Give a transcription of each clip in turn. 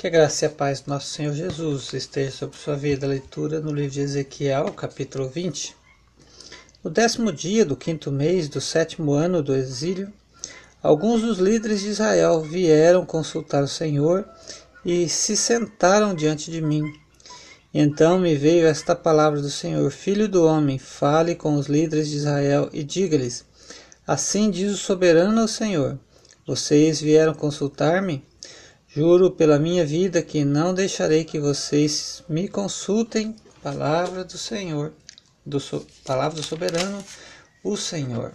Que a graça e a paz do nosso Senhor Jesus esteja sobre sua vida. Leitura no livro de Ezequiel, capítulo 20. No décimo dia do quinto mês do sétimo ano do exílio, alguns dos líderes de Israel vieram consultar o Senhor e se sentaram diante de mim. Então me veio esta palavra do Senhor: Filho do homem, fale com os líderes de Israel e diga-lhes: Assim diz o soberano Senhor: Vocês vieram consultar-me? Juro pela minha vida que não deixarei que vocês me consultem. Palavra do Senhor, do so, palavra do soberano, o Senhor.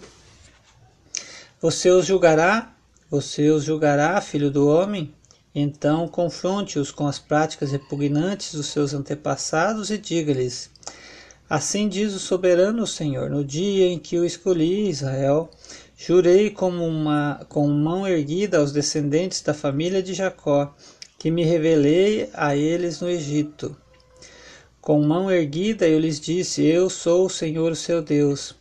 Você os julgará, você os julgará, filho do homem? Então confronte-os com as práticas repugnantes dos seus antepassados e diga-lhes: Assim diz o soberano Senhor: No dia em que eu escolhi Israel, Jurei como uma, com mão erguida aos descendentes da família de Jacó, que me revelei a eles no Egito. Com mão erguida eu lhes disse: Eu sou o Senhor, o seu Deus.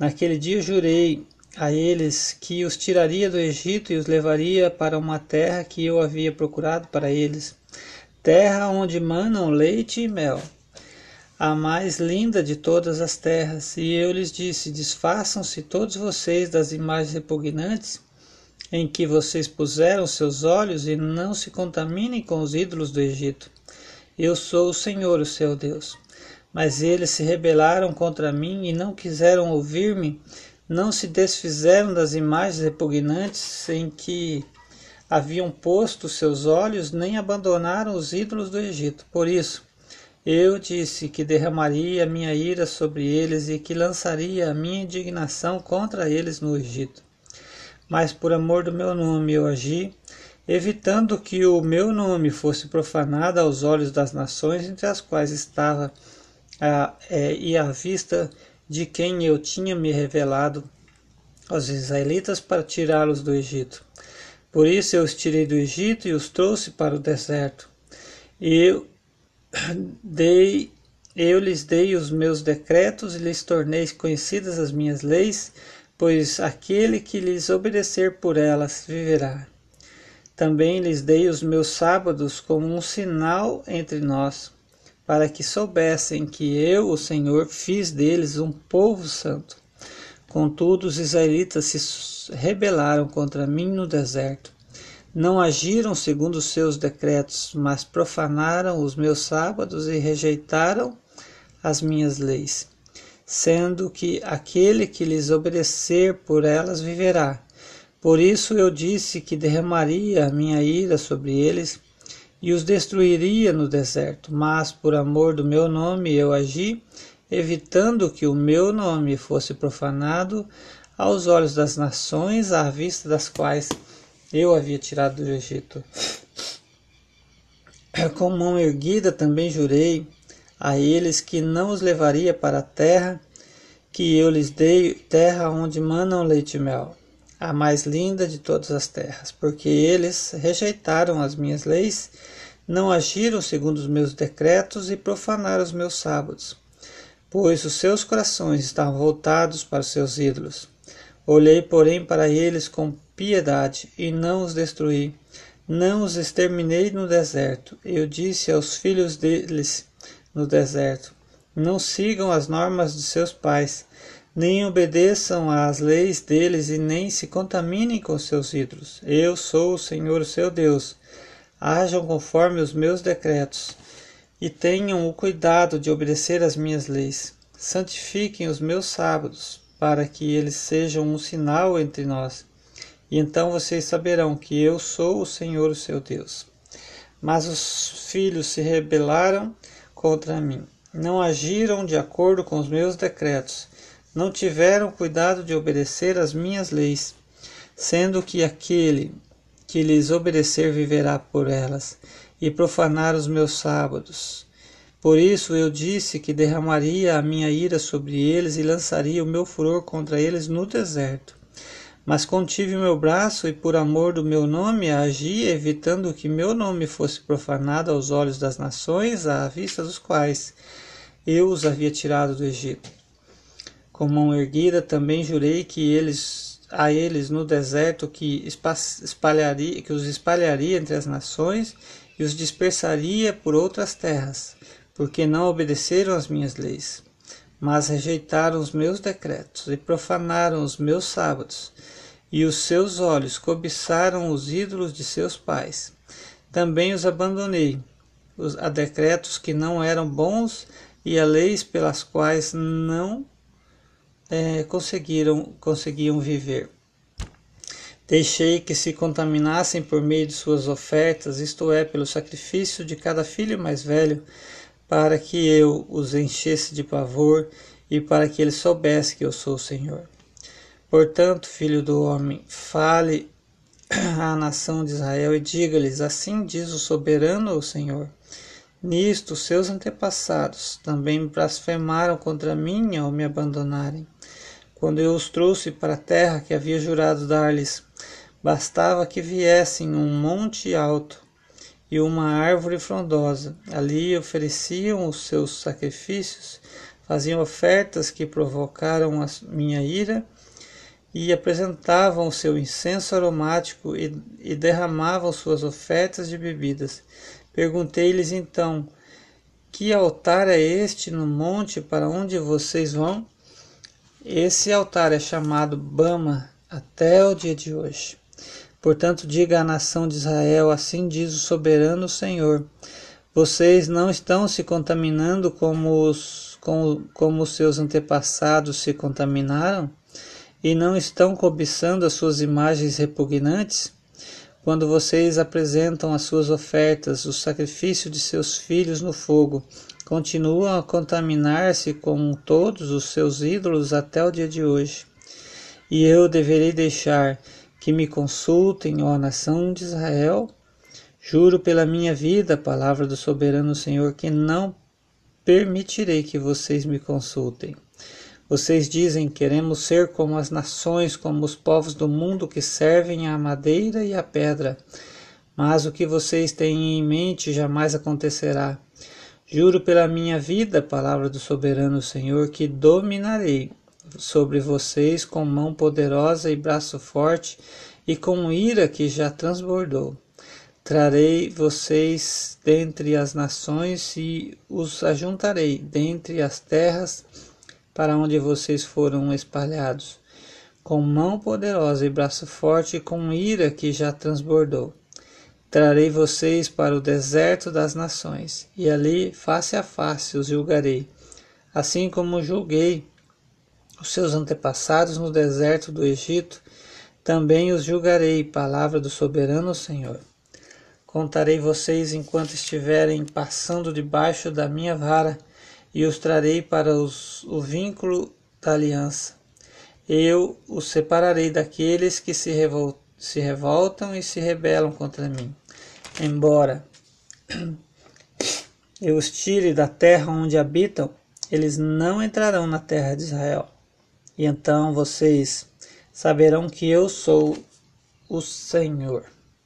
Naquele dia jurei a eles que os tiraria do Egito e os levaria para uma terra que eu havia procurado para eles, terra onde manam leite e mel a mais linda de todas as terras. E eu lhes disse: Desfaçam-se todos vocês das imagens repugnantes em que vocês puseram seus olhos e não se contaminem com os ídolos do Egito. Eu sou o Senhor, o seu Deus. Mas eles se rebelaram contra mim e não quiseram ouvir-me, não se desfizeram das imagens repugnantes em que haviam posto seus olhos, nem abandonaram os ídolos do Egito. Por isso, eu disse que derramaria minha ira sobre eles e que lançaria a minha indignação contra eles no Egito. Mas por amor do meu nome eu agi, evitando que o meu nome fosse profanado aos olhos das nações entre as quais estava a, é, e à vista de quem eu tinha me revelado aos israelitas para tirá-los do Egito. Por isso eu os tirei do Egito e os trouxe para o deserto. E dei eu lhes dei os meus decretos e lhes tornei conhecidas as minhas leis, pois aquele que lhes obedecer por elas viverá. Também lhes dei os meus sábados como um sinal entre nós, para que soubessem que eu, o Senhor, fiz deles um povo santo. Contudo, os israelitas se rebelaram contra mim no deserto não agiram segundo os seus decretos, mas profanaram os meus sábados e rejeitaram as minhas leis, sendo que aquele que lhes obedecer por elas viverá. Por isso eu disse que derramaria a minha ira sobre eles e os destruiria no deserto, mas por amor do meu nome eu agi, evitando que o meu nome fosse profanado aos olhos das nações, à vista das quais eu havia tirado do Egito. Com mão erguida também jurei a eles que não os levaria para a terra que eu lhes dei, terra onde manam leite e mel, a mais linda de todas as terras, porque eles rejeitaram as minhas leis, não agiram segundo os meus decretos e profanaram os meus sábados, pois os seus corações estavam voltados para os seus ídolos. Olhei, porém, para eles com piedade e não os destruí. Não os exterminei no deserto. Eu disse aos filhos deles no deserto: Não sigam as normas de seus pais, nem obedeçam às leis deles e nem se contaminem com seus ídolos. Eu sou o Senhor, seu Deus. Hajam conforme os meus decretos e tenham o cuidado de obedecer às minhas leis. Santifiquem os meus sábados, para que eles sejam um sinal entre nós e então vocês saberão que eu sou o Senhor, o seu Deus. Mas os filhos se rebelaram contra mim, não agiram de acordo com os meus decretos, não tiveram cuidado de obedecer às minhas leis, sendo que aquele que lhes obedecer viverá por elas, e profanar os meus sábados. Por isso eu disse que derramaria a minha ira sobre eles e lançaria o meu furor contra eles no deserto. Mas contive meu braço e, por amor do meu nome, agi, evitando que meu nome fosse profanado aos olhos das nações, à vista dos quais eu os havia tirado do Egito. Com mão erguida também jurei que eles a eles no deserto que espalharia, que os espalharia entre as nações e os dispersaria por outras terras, porque não obedeceram às minhas leis, mas rejeitaram os meus decretos e profanaram os meus sábados, e os seus olhos cobiçaram os ídolos de seus pais. Também os abandonei, os, a decretos que não eram bons e a leis pelas quais não é, conseguiram conseguiam viver. Deixei que se contaminassem por meio de suas ofertas, isto é, pelo sacrifício de cada filho mais velho, para que eu os enchesse de pavor e para que eles soubessem que eu sou o Senhor. Portanto, filho do homem, fale à nação de Israel e diga-lhes: Assim diz o soberano o Senhor. Nisto, seus antepassados também blasfemaram contra mim ao me abandonarem. Quando eu os trouxe para a terra que havia jurado dar-lhes, bastava que viessem um monte alto e uma árvore frondosa. Ali ofereciam os seus sacrifícios, faziam ofertas que provocaram a minha ira e apresentavam o seu incenso aromático e, e derramavam suas ofertas de bebidas. Perguntei-lhes então: Que altar é este no monte para onde vocês vão? Esse altar é chamado Bama até o dia de hoje. Portanto, diga à nação de Israel: Assim diz o soberano Senhor: Vocês não estão se contaminando como os, como, como os seus antepassados se contaminaram? E não estão cobiçando as suas imagens repugnantes? Quando vocês apresentam as suas ofertas, o sacrifício de seus filhos no fogo, continuam a contaminar-se com todos os seus ídolos até o dia de hoje. E eu deverei deixar que me consultem, ó nação de Israel? Juro pela minha vida, palavra do soberano Senhor, que não permitirei que vocês me consultem. Vocês dizem: queremos ser como as nações, como os povos do mundo que servem à madeira e à pedra. Mas o que vocês têm em mente jamais acontecerá. Juro pela minha vida, palavra do soberano Senhor, que dominarei sobre vocês com mão poderosa e braço forte e com ira que já transbordou. Trarei vocês dentre as nações e os ajuntarei dentre as terras para onde vocês foram espalhados, com mão poderosa e braço forte e com ira que já transbordou. Trarei vocês para o deserto das nações, e ali, face a face, os julgarei, assim como julguei os seus antepassados no deserto do Egito, também os julgarei, palavra do soberano Senhor. Contarei vocês enquanto estiverem passando debaixo da minha vara, e os trarei para os, o vínculo da aliança. Eu os separarei daqueles que se, revol, se revoltam e se rebelam contra mim. Embora eu os tire da terra onde habitam, eles não entrarão na terra de Israel. E então vocês saberão que eu sou o Senhor.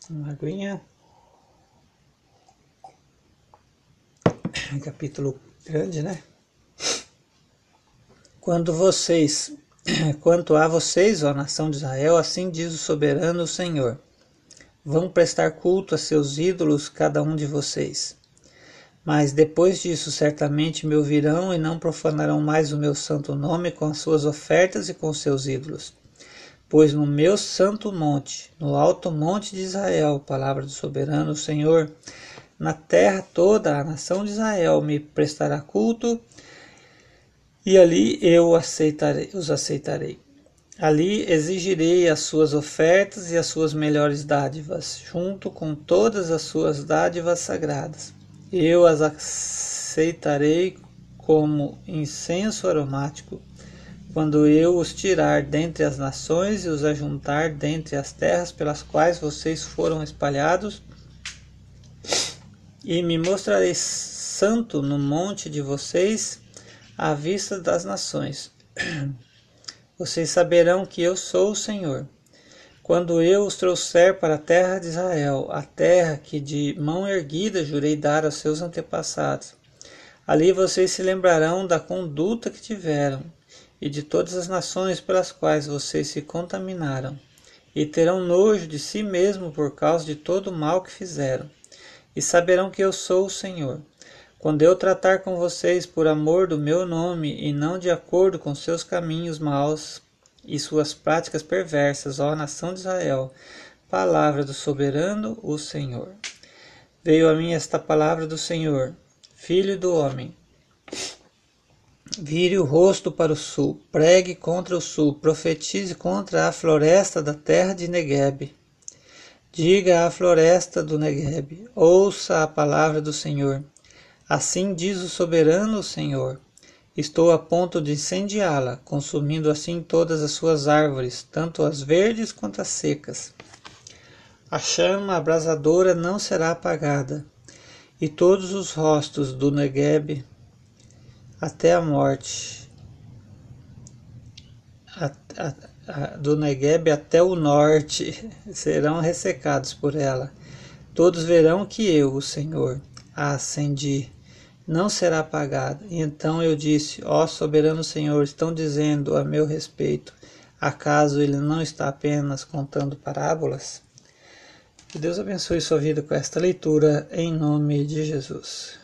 Uma aguinha. Capítulo grande, né? Quando vocês, quanto a vocês, ó nação de Israel, assim diz o soberano Senhor: vão prestar culto a seus ídolos, cada um de vocês. Mas depois disso, certamente me ouvirão e não profanarão mais o meu santo nome com as suas ofertas e com seus ídolos. Pois no meu santo monte, no alto monte de Israel, palavra do soberano Senhor, na terra toda a nação de Israel me prestará culto, e ali eu aceitarei, os aceitarei. Ali exigirei as suas ofertas e as suas melhores dádivas, junto com todas as suas dádivas sagradas. Eu as aceitarei como incenso aromático, quando eu os tirar dentre as nações e os ajuntar dentre as terras pelas quais vocês foram espalhados e me mostrarei santo no monte de vocês à vista das nações. Vocês saberão que eu sou o Senhor. Quando eu os trouxer para a terra de Israel, a terra que de mão erguida jurei dar aos seus antepassados, ali vocês se lembrarão da conduta que tiveram e de todas as nações pelas quais vocês se contaminaram, e terão nojo de si mesmo por causa de todo o mal que fizeram, e saberão que eu sou o Senhor. Quando eu tratar com vocês por amor do meu nome e não de acordo com seus caminhos maus e suas práticas perversas, ó nação de Israel, palavra do soberano, o Senhor. Veio a mim esta palavra do Senhor, filho do homem. Vire o rosto para o sul, pregue contra o sul, profetize contra a floresta da terra de Negueb. Diga à floresta do Negueb, ouça a palavra do Senhor. Assim diz o soberano Senhor: Estou a ponto de incendiá-la, consumindo assim todas as suas árvores, tanto as verdes quanto as secas. A chama abrasadora não será apagada, e todos os rostos do Negueb até a morte, a, a, do Negueb até o norte, serão ressecados por ela. Todos verão que eu, o Senhor, a acendi, não será apagada. Então eu disse: Ó soberano Senhor, estão dizendo a meu respeito, acaso ele não está apenas contando parábolas? Que Deus abençoe sua vida com esta leitura, em nome de Jesus.